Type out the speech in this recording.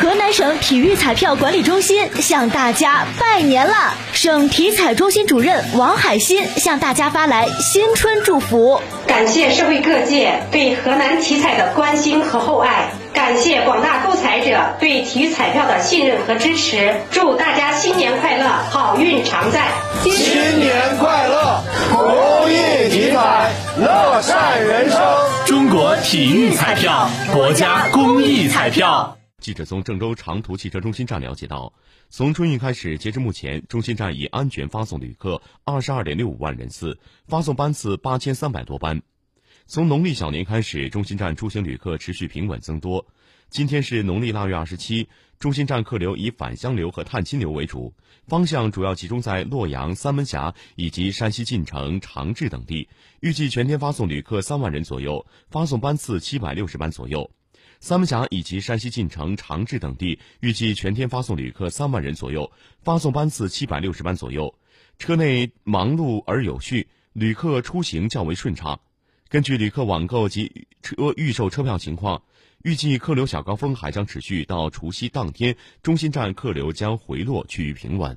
河南省体育彩票管理中心向大家拜年了！省体彩中心主任王海鑫向大家发来新春祝福，感谢社会各界对河南体彩的关心和厚爱，感谢广大购彩者对体育彩票的信任和支持，祝大家新年快乐，好运常在！新年快乐，公益体彩，乐善人生。中国体育彩票，国家公益彩票。记者从郑州长途汽车中心站了解到，从春运开始，截至目前，中心站已安全发送旅客二十二点六五万人次，发送班次八千三百多班。从农历小年开始，中心站出行旅客持续平稳增多。今天是农历腊月二十七，中心站客流以返乡流和探亲流为主，方向主要集中在洛阳、三门峡以及山西晋城、长治等地。预计全天发送旅客三万人左右，发送班次七百六十班左右。三门峡以及山西晋城、长治等地预计全天发送旅客三万人左右，发送班次七百六十班左右。车内忙碌而有序，旅客出行较为顺畅。根据旅客网购及车预售车票情况，预计客流小高峰还将持续到除夕当天，中心站客流将回落趋于平稳。